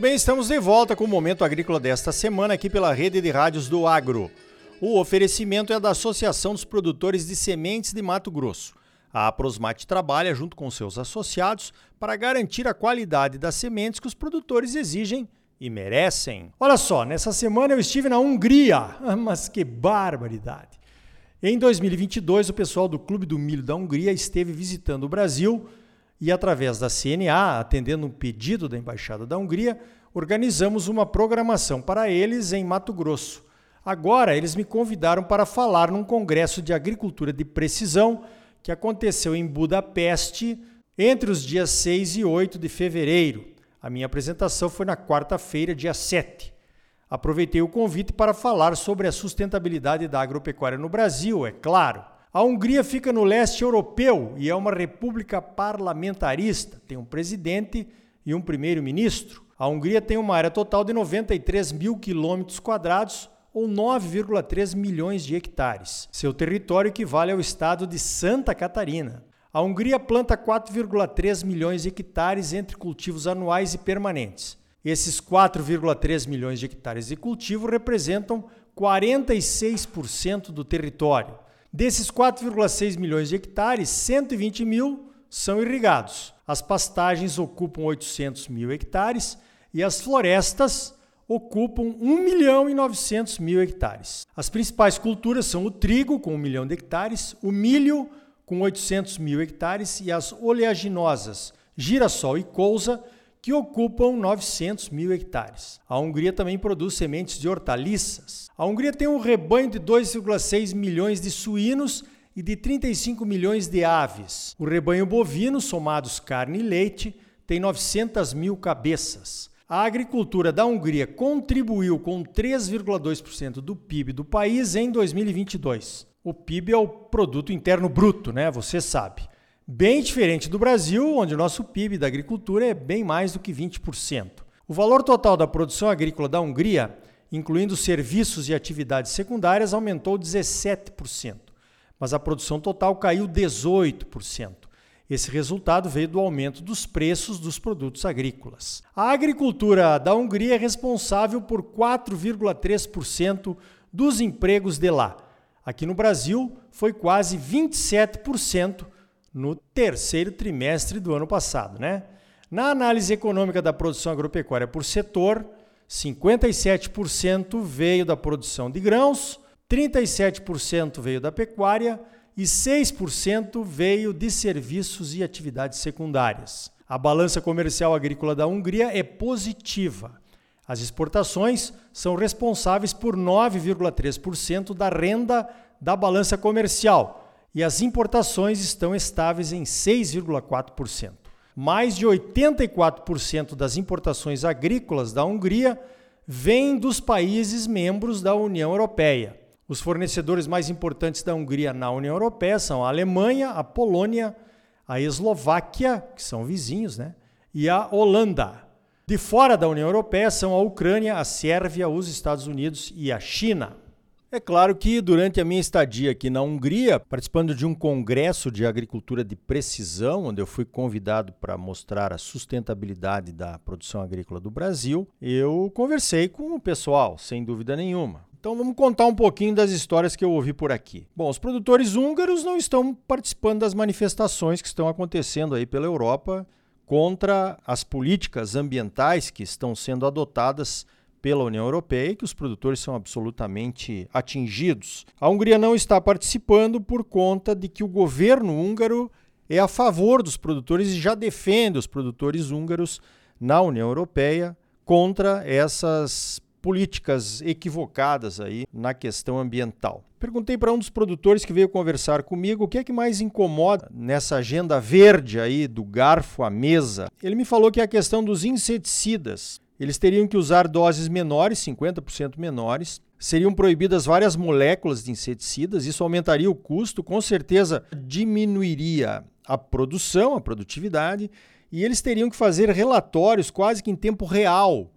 bem, estamos de volta com o Momento Agrícola desta semana aqui pela Rede de Rádios do Agro. O oferecimento é da Associação dos Produtores de Sementes de Mato Grosso. A Aprosmate trabalha junto com seus associados para garantir a qualidade das sementes que os produtores exigem e merecem. Olha só, nessa semana eu estive na Hungria, mas que barbaridade! Em 2022, o pessoal do Clube do Milho da Hungria esteve visitando o Brasil e, através da CNA, atendendo um pedido da Embaixada da Hungria, organizamos uma programação para eles em Mato Grosso. Agora, eles me convidaram para falar num congresso de agricultura de precisão que aconteceu em Budapeste entre os dias 6 e 8 de fevereiro. A minha apresentação foi na quarta-feira, dia 7. Aproveitei o convite para falar sobre a sustentabilidade da agropecuária no Brasil, é claro. A Hungria fica no leste europeu e é uma república parlamentarista. Tem um presidente e um primeiro-ministro. A Hungria tem uma área total de 93 mil quilômetros quadrados, ou 9,3 milhões de hectares. Seu território equivale ao estado de Santa Catarina. A Hungria planta 4,3 milhões de hectares entre cultivos anuais e permanentes. Esses 4,3 milhões de hectares de cultivo representam 46% do território. Desses 4,6 milhões de hectares, 120 mil são irrigados. As pastagens ocupam 800 mil hectares e as florestas ocupam 1 milhão e 900 mil hectares. As principais culturas são o trigo, com 1 milhão de hectares, o milho, com 800 mil hectares, e as oleaginosas, girassol e colza, que ocupam 900 mil hectares. A Hungria também produz sementes de hortaliças. A Hungria tem um rebanho de 2,6 milhões de suínos e de 35 milhões de aves. O rebanho bovino, somados carne e leite, tem 900 mil cabeças. A agricultura da Hungria contribuiu com 3,2% do PIB do país em 2022. O PIB é o produto interno bruto, né? Você sabe. Bem diferente do Brasil, onde o nosso PIB da agricultura é bem mais do que 20%. O valor total da produção agrícola da Hungria, incluindo serviços e atividades secundárias, aumentou 17%, mas a produção total caiu 18%. Esse resultado veio do aumento dos preços dos produtos agrícolas. A agricultura da Hungria é responsável por 4,3% dos empregos de lá. Aqui no Brasil, foi quase 27% no terceiro trimestre do ano passado. Né? Na análise econômica da produção agropecuária por setor, 57% veio da produção de grãos, 37% veio da pecuária e 6% veio de serviços e atividades secundárias. A balança comercial agrícola da Hungria é positiva. As exportações são responsáveis por 9,3% da renda da balança comercial, e as importações estão estáveis em 6,4%. Mais de 84% das importações agrícolas da Hungria vêm dos países membros da União Europeia. Os fornecedores mais importantes da Hungria na União Europeia são a Alemanha, a Polônia, a Eslováquia, que são vizinhos, né? e a Holanda. De fora da União Europeia são a Ucrânia, a Sérvia, os Estados Unidos e a China. É claro que durante a minha estadia aqui na Hungria, participando de um congresso de agricultura de precisão, onde eu fui convidado para mostrar a sustentabilidade da produção agrícola do Brasil, eu conversei com o pessoal, sem dúvida nenhuma. Então vamos contar um pouquinho das histórias que eu ouvi por aqui. Bom, os produtores húngaros não estão participando das manifestações que estão acontecendo aí pela Europa contra as políticas ambientais que estão sendo adotadas pela União Europeia e que os produtores são absolutamente atingidos. A Hungria não está participando por conta de que o governo húngaro é a favor dos produtores e já defende os produtores húngaros na União Europeia contra essas políticas equivocadas aí na questão ambiental. Perguntei para um dos produtores que veio conversar comigo o que é que mais incomoda nessa agenda verde aí do garfo à mesa. Ele me falou que é a questão dos inseticidas. Eles teriam que usar doses menores, 50% menores. Seriam proibidas várias moléculas de inseticidas, isso aumentaria o custo, com certeza diminuiria a produção, a produtividade, e eles teriam que fazer relatórios quase que em tempo real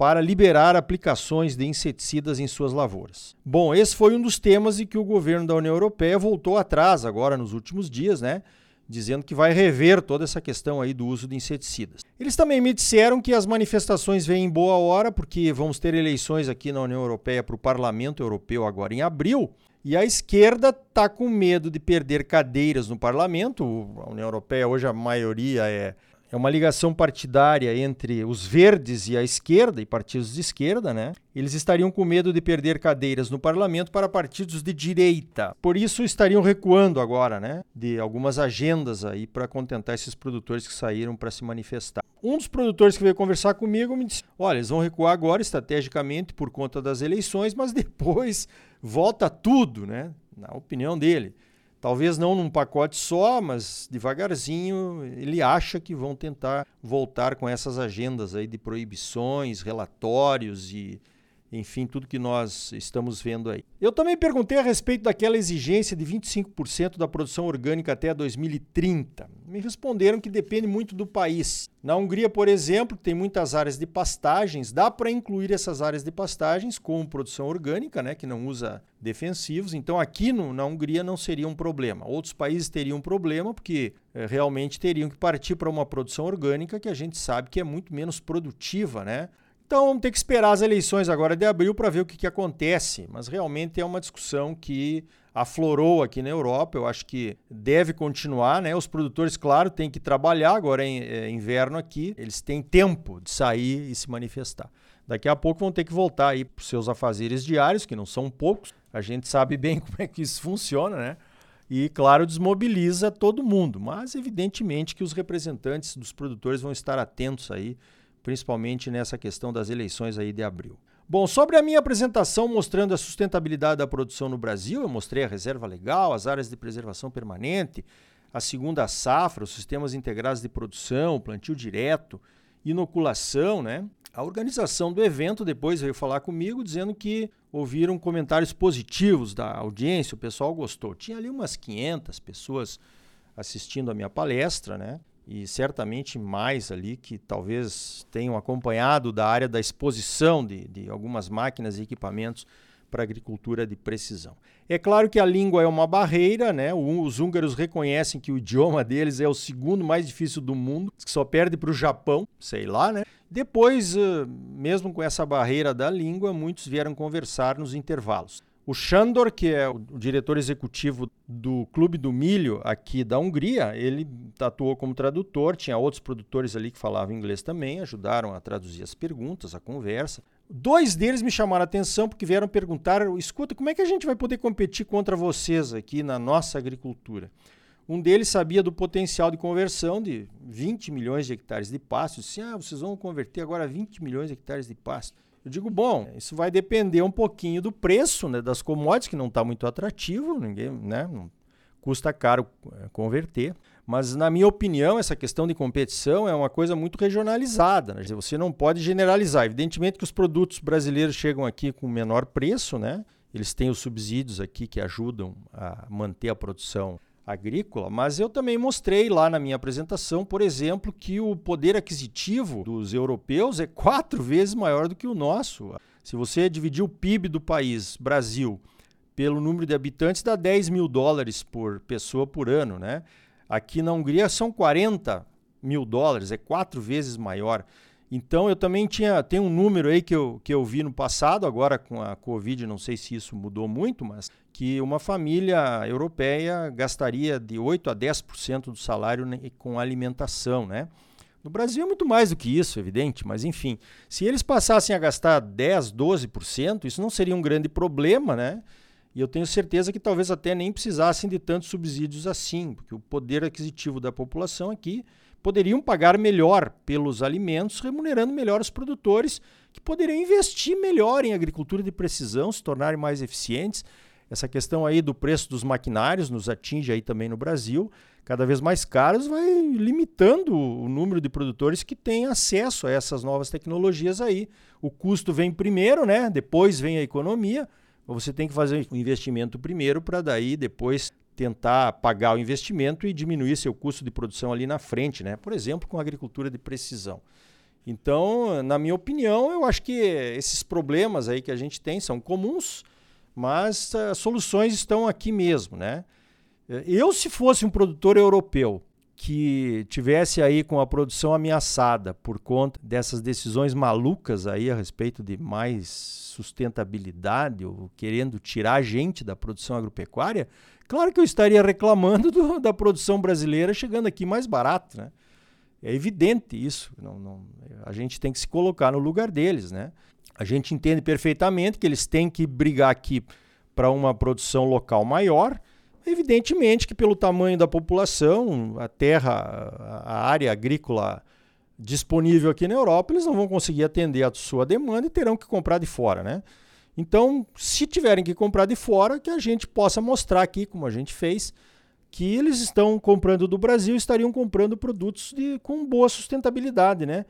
para liberar aplicações de inseticidas em suas lavouras. Bom, esse foi um dos temas em que o governo da União Europeia voltou atrás agora nos últimos dias, né? dizendo que vai rever toda essa questão aí do uso de inseticidas. Eles também me disseram que as manifestações vêm em boa hora, porque vamos ter eleições aqui na União Europeia para o Parlamento Europeu agora em abril, e a esquerda está com medo de perder cadeiras no parlamento. A União Europeia hoje a maioria é é uma ligação partidária entre os verdes e a esquerda, e partidos de esquerda, né? Eles estariam com medo de perder cadeiras no parlamento para partidos de direita. Por isso estariam recuando agora, né? De algumas agendas aí para contentar esses produtores que saíram para se manifestar. Um dos produtores que veio conversar comigo me disse: olha, eles vão recuar agora estrategicamente por conta das eleições, mas depois volta tudo, né? Na opinião dele. Talvez não num pacote só, mas devagarzinho ele acha que vão tentar voltar com essas agendas aí de proibições, relatórios e enfim, tudo que nós estamos vendo aí. Eu também perguntei a respeito daquela exigência de 25% da produção orgânica até 2030. Me responderam que depende muito do país. Na Hungria, por exemplo, tem muitas áreas de pastagens, dá para incluir essas áreas de pastagens com produção orgânica, né, que não usa defensivos. Então, aqui no, na Hungria não seria um problema. Outros países teriam um problema porque é, realmente teriam que partir para uma produção orgânica que a gente sabe que é muito menos produtiva, né? Então vamos ter que esperar as eleições agora de abril para ver o que, que acontece. Mas realmente é uma discussão que aflorou aqui na Europa. Eu acho que deve continuar, né? Os produtores, claro, têm que trabalhar. Agora é, inverno aqui, eles têm tempo de sair e se manifestar. Daqui a pouco vão ter que voltar aí para os seus afazeres diários, que não são poucos. A gente sabe bem como é que isso funciona, né? E, claro, desmobiliza todo mundo. Mas, evidentemente, que os representantes dos produtores vão estar atentos aí principalmente nessa questão das eleições aí de abril. Bom, sobre a minha apresentação mostrando a sustentabilidade da produção no Brasil, eu mostrei a reserva legal, as áreas de preservação permanente, a segunda safra, os sistemas integrados de produção, plantio direto, inoculação, né? A organização do evento depois veio falar comigo dizendo que ouviram comentários positivos da audiência, o pessoal gostou. Tinha ali umas 500 pessoas assistindo a minha palestra, né? E certamente mais ali que talvez tenham acompanhado da área da exposição de, de algumas máquinas e equipamentos para agricultura de precisão. É claro que a língua é uma barreira, né? Os húngaros reconhecem que o idioma deles é o segundo mais difícil do mundo, que só perde para o Japão, sei lá, né? Depois, mesmo com essa barreira da língua, muitos vieram conversar nos intervalos. O Shandor, que é o diretor executivo do Clube do Milho aqui da Hungria, ele atuou como tradutor, tinha outros produtores ali que falavam inglês também, ajudaram a traduzir as perguntas, a conversa. Dois deles me chamaram a atenção porque vieram perguntar: escuta, como é que a gente vai poder competir contra vocês aqui na nossa agricultura? Um deles sabia do potencial de conversão de 20 milhões de hectares de pasto. Disse: ah, vocês vão converter agora 20 milhões de hectares de pasto. Eu digo, bom, isso vai depender um pouquinho do preço né, das commodities, que não está muito atrativo, ninguém, né, não, custa caro é, converter. Mas, na minha opinião, essa questão de competição é uma coisa muito regionalizada. Né? Você não pode generalizar. Evidentemente que os produtos brasileiros chegam aqui com menor preço, né? eles têm os subsídios aqui que ajudam a manter a produção agrícola, mas eu também mostrei lá na minha apresentação, por exemplo, que o poder aquisitivo dos europeus é quatro vezes maior do que o nosso. Se você dividir o PIB do país, Brasil, pelo número de habitantes, dá 10 mil dólares por pessoa por ano. Né? Aqui na Hungria são 40 mil dólares, é quatro vezes maior. Então eu também tinha tem um número aí que eu, que eu vi no passado, agora com a Covid, não sei se isso mudou muito, mas que uma família europeia gastaria de 8 a 10% do salário com alimentação, né? No Brasil é muito mais do que isso, evidente, mas enfim, se eles passassem a gastar 10, 12%, isso não seria um grande problema, né? E eu tenho certeza que talvez até nem precisassem de tantos subsídios assim, porque o poder aquisitivo da população aqui poderiam pagar melhor pelos alimentos, remunerando melhor os produtores, que poderiam investir melhor em agricultura de precisão, se tornarem mais eficientes. Essa questão aí do preço dos maquinários nos atinge aí também no Brasil, cada vez mais caros, vai limitando o número de produtores que têm acesso a essas novas tecnologias aí. O custo vem primeiro, né? Depois vem a economia. Você tem que fazer o investimento primeiro para daí depois tentar pagar o investimento e diminuir seu custo de produção ali na frente, né? Por exemplo, com agricultura de precisão. Então, na minha opinião, eu acho que esses problemas aí que a gente tem são comuns, mas as soluções estão aqui mesmo, né? Eu, se fosse um produtor europeu que tivesse aí com a produção ameaçada por conta dessas decisões malucas aí a respeito de mais sustentabilidade ou querendo tirar gente da produção agropecuária, claro que eu estaria reclamando do, da produção brasileira chegando aqui mais barato, né? É evidente isso. Não, não, a gente tem que se colocar no lugar deles, né? A gente entende perfeitamente que eles têm que brigar aqui para uma produção local maior Evidentemente que pelo tamanho da população, a terra, a área agrícola disponível aqui na Europa, eles não vão conseguir atender a sua demanda e terão que comprar de fora, né? Então, se tiverem que comprar de fora, que a gente possa mostrar aqui, como a gente fez, que eles estão comprando do Brasil, estariam comprando produtos de, com boa sustentabilidade, né?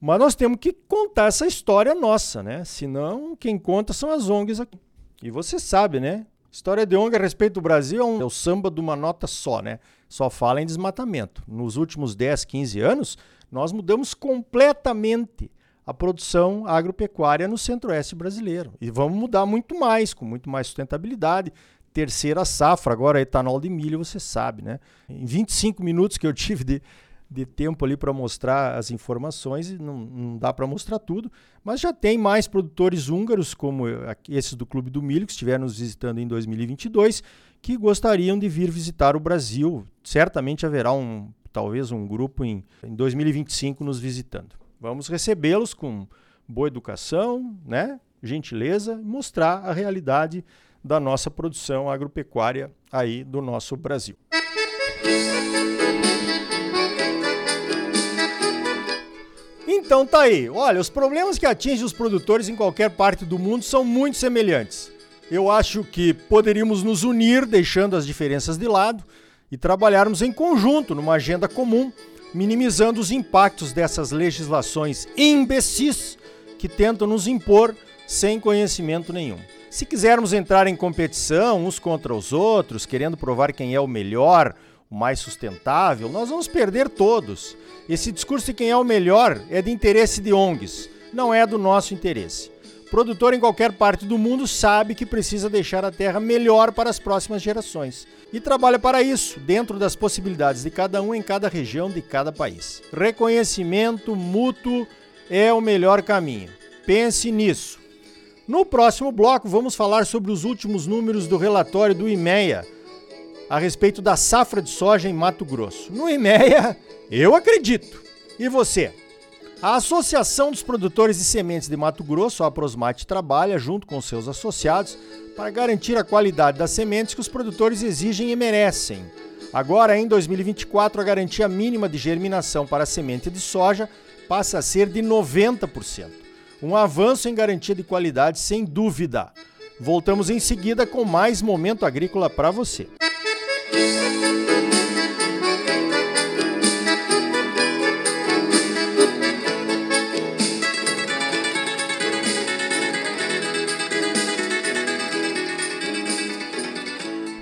Mas nós temos que contar essa história nossa, né? Senão, quem conta são as ONGs aqui. E você sabe, né? História de ONG a respeito do Brasil é, um, é o samba de uma nota só, né? Só fala em desmatamento. Nos últimos 10, 15 anos, nós mudamos completamente a produção agropecuária no centro-oeste brasileiro. E vamos mudar muito mais, com muito mais sustentabilidade. Terceira safra, agora etanol de milho, você sabe, né? Em 25 minutos que eu tive de, de tempo ali para mostrar as informações, não, não dá para mostrar tudo, mas já tem mais produtores húngaros, como esses do Clube do Milho, que estiveram nos visitando em 2022, que gostariam de vir visitar o Brasil. Certamente haverá um, talvez um grupo em, em 2025 nos visitando. Vamos recebê-los com boa educação, né? gentileza, mostrar a realidade da nossa produção agropecuária aí do nosso Brasil. Então tá aí. Olha, os problemas que atingem os produtores em qualquer parte do mundo são muito semelhantes. Eu acho que poderíamos nos unir, deixando as diferenças de lado, e trabalharmos em conjunto numa agenda comum, minimizando os impactos dessas legislações imbecis que tentam nos impor sem conhecimento nenhum. Se quisermos entrar em competição uns contra os outros, querendo provar quem é o melhor, mais sustentável, nós vamos perder todos. Esse discurso de quem é o melhor é de interesse de ONGs, não é do nosso interesse. Produtor em qualquer parte do mundo sabe que precisa deixar a terra melhor para as próximas gerações e trabalha para isso, dentro das possibilidades de cada um em cada região de cada país. Reconhecimento mútuo é o melhor caminho. Pense nisso. No próximo bloco, vamos falar sobre os últimos números do relatório do IMEA a respeito da safra de soja em Mato Grosso. No IMEA, eu acredito. E você? A Associação dos Produtores de Sementes de Mato Grosso, a Prosmate, trabalha junto com seus associados para garantir a qualidade das sementes que os produtores exigem e merecem. Agora, em 2024, a garantia mínima de germinação para a semente de soja passa a ser de 90%. Um avanço em garantia de qualidade, sem dúvida. Voltamos em seguida com mais momento agrícola para você. Música